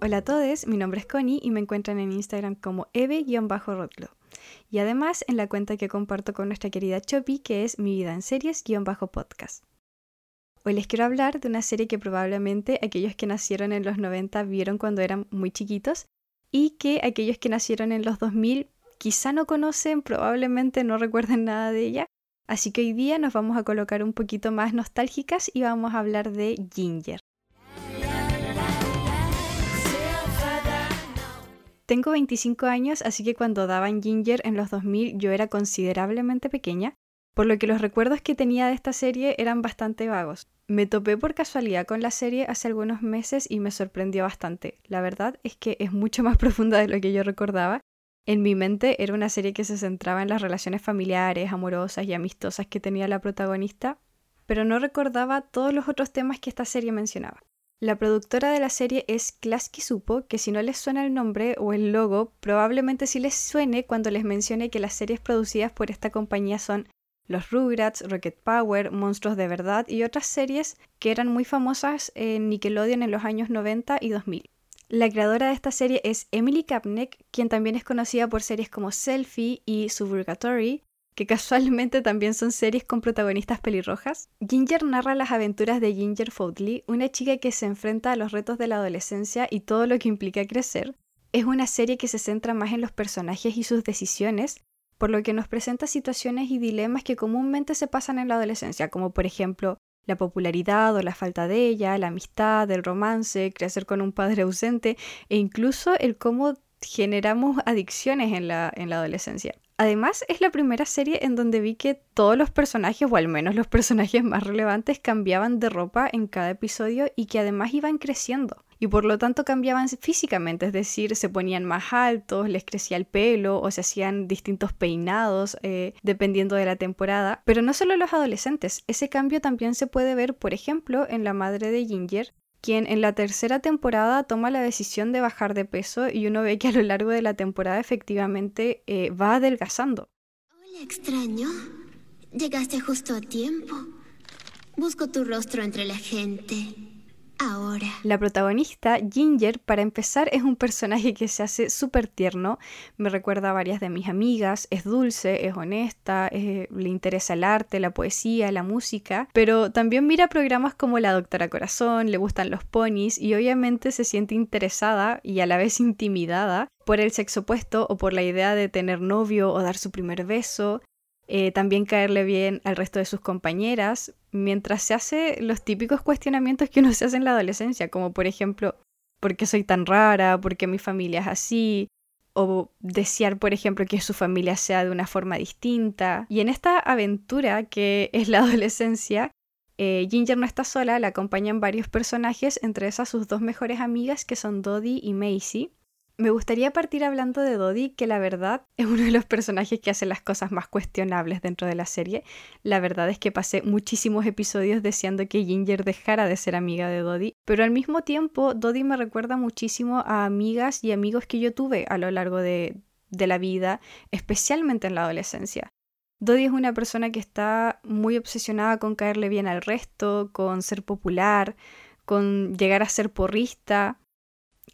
Hola a todos, mi nombre es Connie y me encuentran en Instagram como eve-rodlo. Y además en la cuenta que comparto con nuestra querida Chopi, que es mi vida en series-podcast. Hoy les quiero hablar de una serie que probablemente aquellos que nacieron en los 90 vieron cuando eran muy chiquitos y que aquellos que nacieron en los 2000 quizá no conocen, probablemente no recuerden nada de ella. Así que hoy día nos vamos a colocar un poquito más nostálgicas y vamos a hablar de Ginger. Tengo 25 años, así que cuando daban Ginger en los 2000 yo era considerablemente pequeña, por lo que los recuerdos que tenía de esta serie eran bastante vagos. Me topé por casualidad con la serie hace algunos meses y me sorprendió bastante. La verdad es que es mucho más profunda de lo que yo recordaba. En mi mente era una serie que se centraba en las relaciones familiares, amorosas y amistosas que tenía la protagonista, pero no recordaba todos los otros temas que esta serie mencionaba. La productora de la serie es Klasky Supo, que si no les suena el nombre o el logo, probablemente sí les suene cuando les mencione que las series producidas por esta compañía son Los Rugrats, Rocket Power, Monstruos de Verdad y otras series que eran muy famosas en Nickelodeon en los años 90 y 2000. La creadora de esta serie es Emily Kapnek, quien también es conocida por series como Selfie y Suburgatory, que casualmente también son series con protagonistas pelirrojas. Ginger narra las aventuras de Ginger Fowley, una chica que se enfrenta a los retos de la adolescencia y todo lo que implica crecer. Es una serie que se centra más en los personajes y sus decisiones, por lo que nos presenta situaciones y dilemas que comúnmente se pasan en la adolescencia, como por ejemplo la popularidad o la falta de ella, la amistad, el romance, crecer con un padre ausente e incluso el cómo generamos adicciones en la, en la adolescencia. Además, es la primera serie en donde vi que todos los personajes, o al menos los personajes más relevantes, cambiaban de ropa en cada episodio y que además iban creciendo. Y por lo tanto cambiaban físicamente, es decir, se ponían más altos, les crecía el pelo o se hacían distintos peinados eh, dependiendo de la temporada. Pero no solo los adolescentes, ese cambio también se puede ver, por ejemplo, en la madre de Ginger, quien en la tercera temporada toma la decisión de bajar de peso y uno ve que a lo largo de la temporada efectivamente eh, va adelgazando. Hola extraño, llegaste justo a tiempo. Busco tu rostro entre la gente ahora. La protagonista, Ginger, para empezar, es un personaje que se hace súper tierno. Me recuerda a varias de mis amigas. Es dulce, es honesta, le interesa el arte, la poesía, la música. Pero también mira programas como La Doctora Corazón, le gustan los ponis y obviamente se siente interesada y a la vez intimidada por el sexo opuesto o por la idea de tener novio o dar su primer beso. Eh, también caerle bien al resto de sus compañeras, mientras se hace los típicos cuestionamientos que uno se hace en la adolescencia, como por ejemplo, ¿por qué soy tan rara? ¿Por qué mi familia es así? O desear, por ejemplo, que su familia sea de una forma distinta. Y en esta aventura que es la adolescencia, eh, Ginger no está sola, la acompañan varios personajes, entre esas sus dos mejores amigas que son Dodie y Macy. Me gustaría partir hablando de Dodie, que la verdad es uno de los personajes que hace las cosas más cuestionables dentro de la serie. La verdad es que pasé muchísimos episodios deseando que Ginger dejara de ser amiga de Dodie, pero al mismo tiempo Dodie me recuerda muchísimo a amigas y amigos que yo tuve a lo largo de, la vida, especialmente en la adolescencia. Dodie es una persona que está muy obsesionada con caerle bien al resto, con ser popular, con llegar a ser porrista,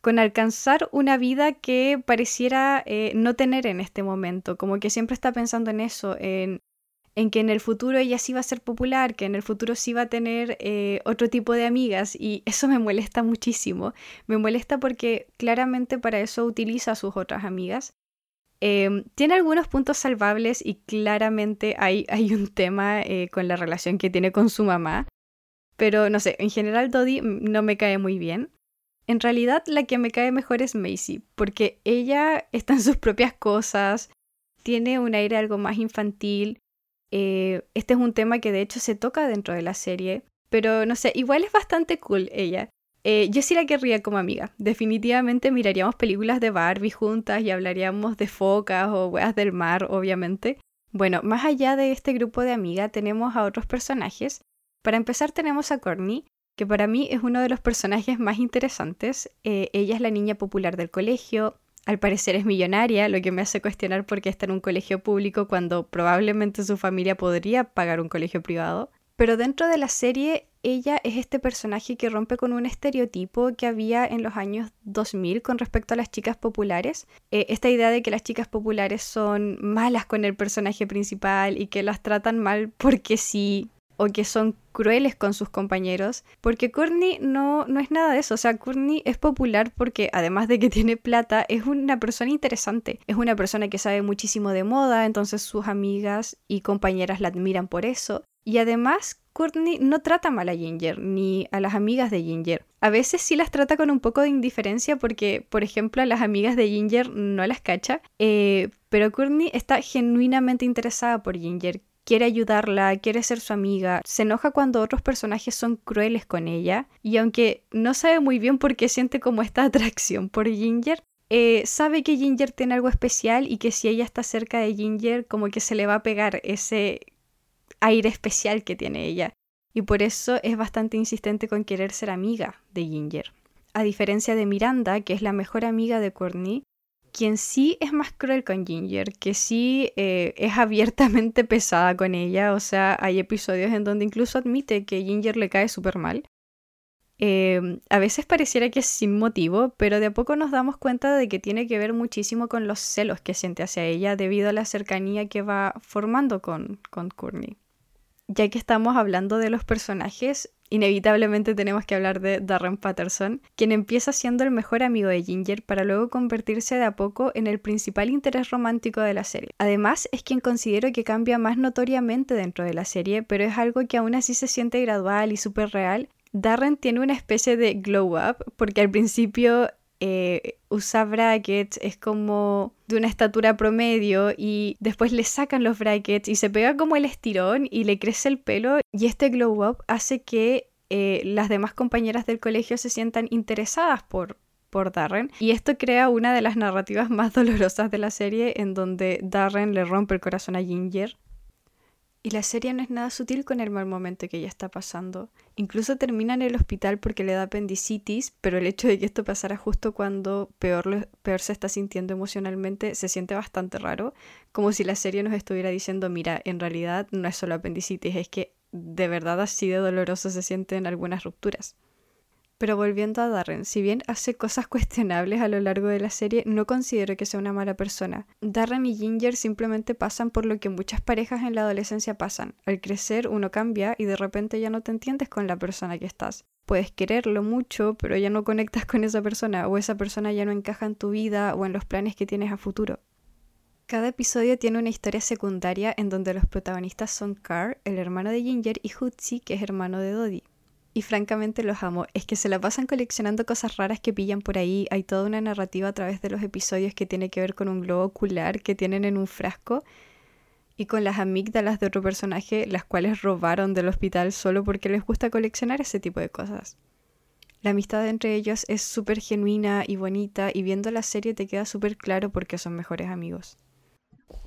con alcanzar una vida que pareciera eh, no tener en este momento, como que siempre está pensando en eso, en, que en el futuro ella sí va a ser popular, que en el futuro sí va a tener eh, otro tipo de amigas y eso me molesta muchísimo, me molesta porque claramente para eso utiliza a sus otras amigas. Em, tiene algunos puntos salvables y claramente hay, hay un tema eh, con la relación que tiene con su mamá, pero no sé, en general Dodie no me cae muy bien. En realidad la que me cae mejor es Macy, porque ella está en sus propias cosas, tiene un aire algo más infantil. Eh, este es un tema que de hecho se toca dentro de la serie, pero no sé, igual es bastante cool ella. Eh, yo sí la querría como amiga. Definitivamente miraríamos películas de Barbie juntas y hablaríamos de focas o weas del mar, obviamente. Bueno, más allá de este grupo de amigas, tenemos a otros personajes. Para empezar tenemos a Courtney, que para mí es uno de los personajes más interesantes. Eh, ella es la niña popular del colegio, al parecer es millonaria, lo que me hace cuestionar por qué está en un colegio público cuando probablemente su familia podría pagar un colegio privado. Pero dentro de la serie ella es este personaje que rompe con un estereotipo que había en los años 2000 con respecto a las chicas populares. Eh, esta idea de que las chicas populares son malas con el personaje principal y que las tratan mal porque sí, o que son crueles con sus compañeros, porque Courtney no, no es nada de eso, o sea, Courtney es popular porque además de que tiene plata, es una persona interesante, es una persona que sabe muchísimo de moda, entonces sus amigas y compañeras la admiran por eso, y además Courtney no trata mal a Ginger ni a las amigas de Ginger. A veces sí las trata con un poco de indiferencia porque, por ejemplo, a las amigas de Ginger no las cacha, eh, pero Courtney está genuinamente interesada por Ginger, quiere ayudarla, quiere ser su amiga, se enoja cuando otros personajes son crueles con ella y aunque no sabe muy bien por qué siente como esta atracción por Ginger, eh, sabe que Ginger tiene algo especial y que si ella está cerca de Ginger como que se le va a pegar ese aire especial que tiene ella y por eso es bastante insistente con querer ser amiga de Ginger. A diferencia de Miranda, que es la mejor amiga de Courtney, quien sí es más cruel con Ginger, que sí eh, es abiertamente pesada con ella, o sea, hay episodios en donde incluso admite que Ginger le cae súper mal. Em, a veces pareciera que es sin motivo, pero de a poco nos damos cuenta de que tiene que ver muchísimo con los celos que siente hacia ella debido a la cercanía que va formando con, con Courtney. Ya que estamos hablando de los personajes, inevitablemente tenemos que hablar de Darren Patterson, quien empieza siendo el mejor amigo de Ginger para luego convertirse de a poco en el principal interés romántico de la serie. Además, es quien considero que cambia más notoriamente dentro de la serie, pero es algo que aún así se siente gradual y súper real. Darren tiene una especie de glow up, porque al principio eh, usa brackets, es como de una estatura promedio y después le sacan los brackets y se pega como el estirón y le crece el pelo y este glow up hace que eh, las demás compañeras del colegio se sientan interesadas por, por Darren. Y esto crea una de las narrativas más dolorosas de la serie en donde Darren le rompe el corazón a Ginger y la serie no es nada sutil con el mal momento que ella está pasando. Incluso termina en el hospital porque le da apendicitis, pero el hecho de que esto pasara justo cuando peor, peor se está sintiendo emocionalmente se siente bastante raro, como si la serie nos estuviera diciendo, mira, en realidad no es solo apendicitis, es que de verdad así de doloroso se sienten algunas rupturas. Pero volviendo a Darren, si bien hace cosas cuestionables a lo largo de la serie, no considero que sea una mala persona. Darren y Ginger simplemente pasan por lo que muchas parejas en la adolescencia pasan. Al crecer uno cambia y de repente ya no te entiendes con la persona que estás. Puedes quererlo mucho, pero ya no conectas con esa persona o esa persona ya no encaja en tu vida o en los planes que tienes a futuro. Cada episodio tiene una historia secundaria en donde los protagonistas son Carl, el hermano de Ginger, y Hootsie, que es hermano de Dodie y francamente los amo. Es que se la pasan coleccionando cosas raras que pillan por ahí. Hay toda una narrativa a través de los episodios que tiene que ver con un globo ocular que tienen en un frasco y con las amígdalas de otro personaje, las cuales robaron del hospital solo porque les gusta coleccionar ese tipo de cosas. La amistad entre ellos es súper genuina y bonita y viendo la serie te queda súper claro por qué son mejores amigos.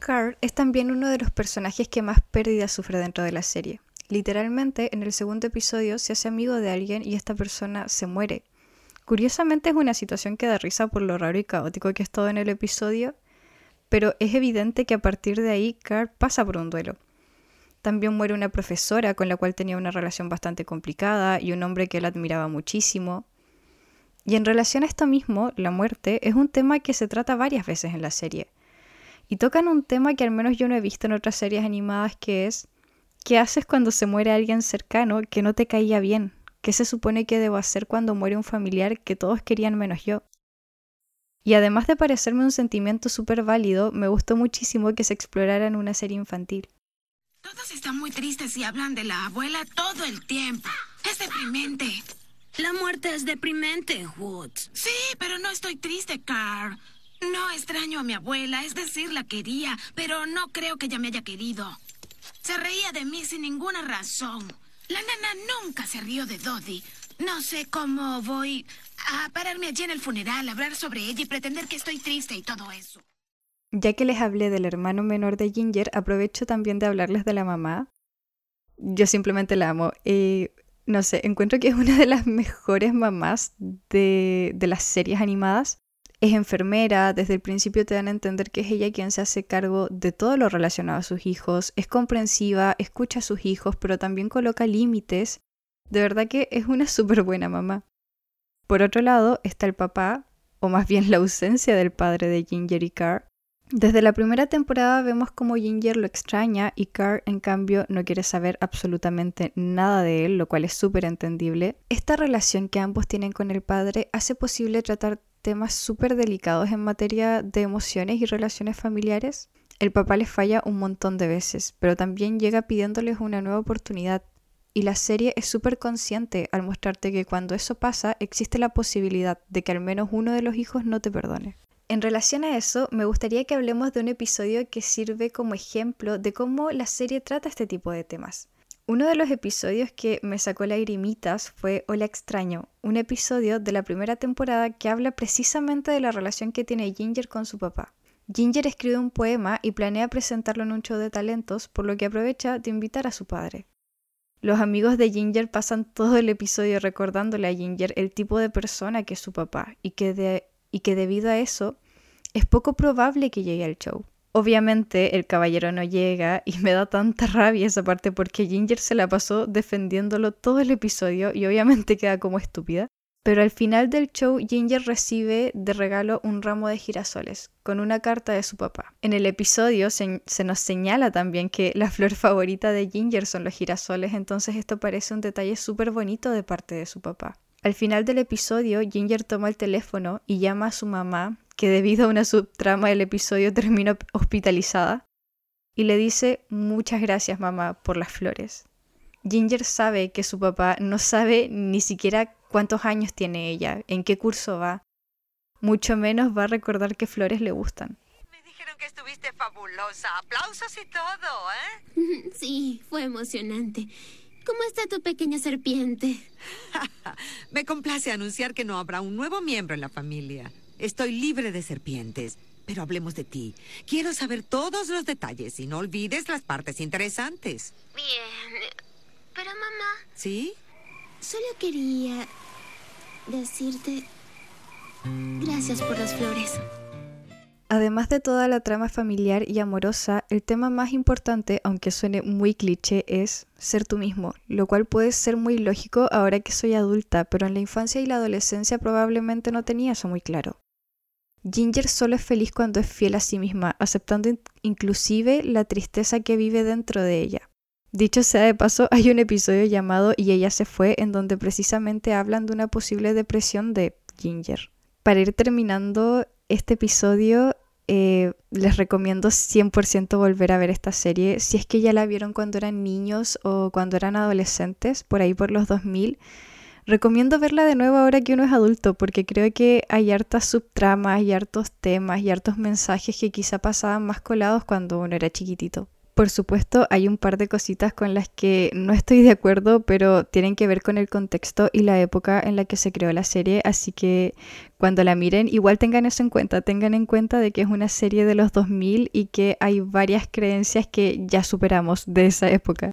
Carl es también uno de los personajes que más pérdidas sufre dentro de la serie. Literalmente, en el segundo episodio se hace amigo de alguien y esta persona se muere. Curiosamente es una situación que da risa por lo raro y caótico que es todo en el episodio, pero es evidente que a partir de ahí Carl pasa por un duelo. También muere una profesora con la cual tenía una relación bastante complicada y un hombre que él admiraba muchísimo. Y en relación a esto mismo, la muerte es un tema que se trata varias veces en la serie. Y tocan un tema que al menos yo no he visto en otras series animadas que es ¿Qué haces cuando se muere alguien cercano que no te caía bien? ¿Qué se supone que debo hacer cuando muere un familiar que todos querían menos yo? Y además de parecerme un sentimiento súper válido, me gustó muchísimo que se explorara en una serie infantil. Todos están muy tristes y hablan de la abuela todo el tiempo. Es deprimente. La muerte es deprimente, Woods. Sí, pero no estoy triste, Carl. No extraño a mi abuela, es decir, la quería, pero no creo que ella me haya querido. Se reía de mí sin ninguna razón. La nana nunca se rió de Dodie. No sé cómo voy a pararme allí en el funeral, hablar sobre ella y pretender que estoy triste y todo eso. Ya que les hablé del hermano menor de Ginger, aprovecho también de hablarles de la mamá. Yo simplemente la amo. No sé, encuentro que es una de las mejores mamás de, de las series animadas es enfermera, desde el principio te dan a entender que es ella quien se hace cargo de todo lo relacionado a sus hijos, es comprensiva, escucha a sus hijos, pero también coloca límites De verdad que es una súper buena mamá. Por otro lado está el papá, o más bien la ausencia del padre de Ginger y Carr. Desde la primera temporada vemos como Ginger lo extraña y Carr en cambio no quiere saber absolutamente nada de él, lo cual es súper entendible. Esta relación que ambos tienen con el padre hace posible tratar temas súper delicados en materia de emociones y relaciones familiares. El papá les falla un montón de veces, pero también llega pidiéndoles una nueva oportunidad. Y la serie es súper consciente al mostrarte que cuando eso pasa existe la posibilidad de que al menos uno de los hijos no te perdone. En relación a eso, me gustaría que hablemos de un episodio que sirve como ejemplo de cómo la serie trata este tipo de temas. Uno de los episodios que me sacó lagrimitas fue Hola extraño, un episodio de la primera temporada que habla precisamente de la relación que tiene Ginger con su papá. Ginger escribe un poema y planea presentarlo en un show de talentos, por lo que aprovecha de invitar a su padre. Los amigos de Ginger pasan todo el episodio recordándole a Ginger el tipo de persona que es su papá y que, y que debido a eso es poco probable que llegue al show. Obviamente el caballero no llega y me da tanta rabia esa parte porque Ginger se la pasó defendiéndolo todo el episodio y obviamente queda como estúpida. Pero al final del show, Ginger recibe de regalo un ramo de girasoles con una carta de su papá. En el episodio se, nos señala también que la flor favorita de Ginger son los girasoles, entonces esto parece un detalle súper bonito de parte de su papá. Al final del episodio, Ginger toma el teléfono y llama a su mamá, que debido a una subtrama del episodio terminó hospitalizada, y le dice muchas gracias mamá por las flores. Ginger sabe que su papá no sabe ni siquiera cuántos años tiene ella, en qué curso va. Mucho menos va a recordar qué flores le gustan. Me dijeron que estuviste fabulosa. Aplausos y todo, ¿eh? Sí, fue emocionante. ¿Cómo está tu pequeña serpiente? Me complace anunciar que no habrá un nuevo miembro en la familia. Estoy libre de serpientes. Pero hablemos de ti. Quiero saber todos los detalles y no olvides las partes interesantes. Bien. Pero mamá. ¿Sí? Solo quería decirte gracias por las flores. Además de toda la trama familiar y amorosa, el tema más importante, aunque suene muy cliché, es ser tú mismo, lo cual puede ser muy lógico ahora que soy adulta, pero en la infancia y la adolescencia probablemente no tenía eso muy claro. Ginger solo es feliz cuando es fiel a sí misma, aceptando inclusive la tristeza que vive dentro de ella. Dicho sea de paso, hay un episodio llamado Y ella se fue, en donde precisamente hablan de una posible depresión de Ginger. Para ir terminando este episodio, eh, les recomiendo 100% volver a ver esta serie. Si es que ya la vieron cuando eran niños o cuando eran adolescentes, por ahí por los 2000. Recomiendo verla de nuevo ahora que uno es adulto, porque creo que hay hartas subtramas y hartos temas y hartos mensajes que quizá pasaban más colados cuando uno era chiquitito. Por supuesto, hay un par de cositas con las que no estoy de acuerdo, pero tienen que ver con el contexto y la época en la que se creó la serie, así que cuando la miren, igual tengan eso en cuenta, tengan en cuenta de que es una serie de los 2000 y que hay varias creencias que ya superamos de esa época.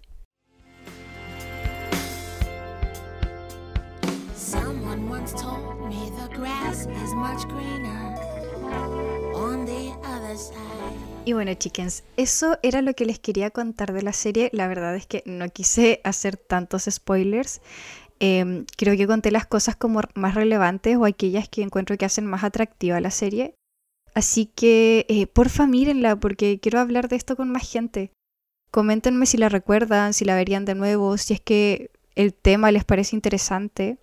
Y bueno, chickens, eso era lo que les quería contar de la serie. La verdad es que no quise hacer tantos spoilers. Em, creo que conté las cosas como más relevantes o aquellas que encuentro que hacen más atractiva la serie. Así que, eh, porfa, mírenla porque quiero hablar de esto con más gente. Coméntenme si la recuerdan, si la verían de nuevo, si es que el tema les parece interesante.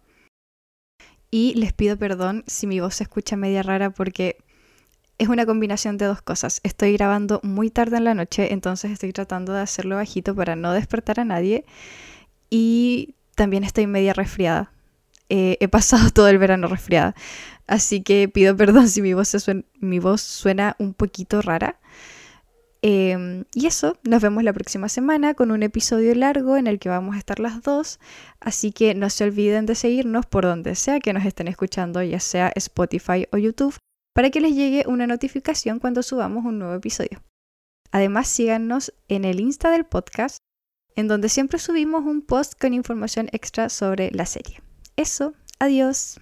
Y les pido perdón si mi voz se escucha media rara porque es una combinación de dos cosas. Estoy grabando muy tarde en la noche, entonces estoy tratando de hacerlo bajito para no despertar a nadie. Y también estoy media resfriada. Eh, he pasado todo el verano resfriada. Así que pido perdón si mi voz, suena, un poquito rara. Em, y eso, nos vemos la próxima semana con un episodio largo en el que vamos a estar las dos. Así que no se olviden de seguirnos por donde sea que nos estén escuchando, ya sea Spotify o YouTube para que les llegue una notificación cuando subamos un nuevo episodio. Además, síganos en el Insta del podcast, en donde siempre subimos un post con información extra sobre la serie. Eso, adiós.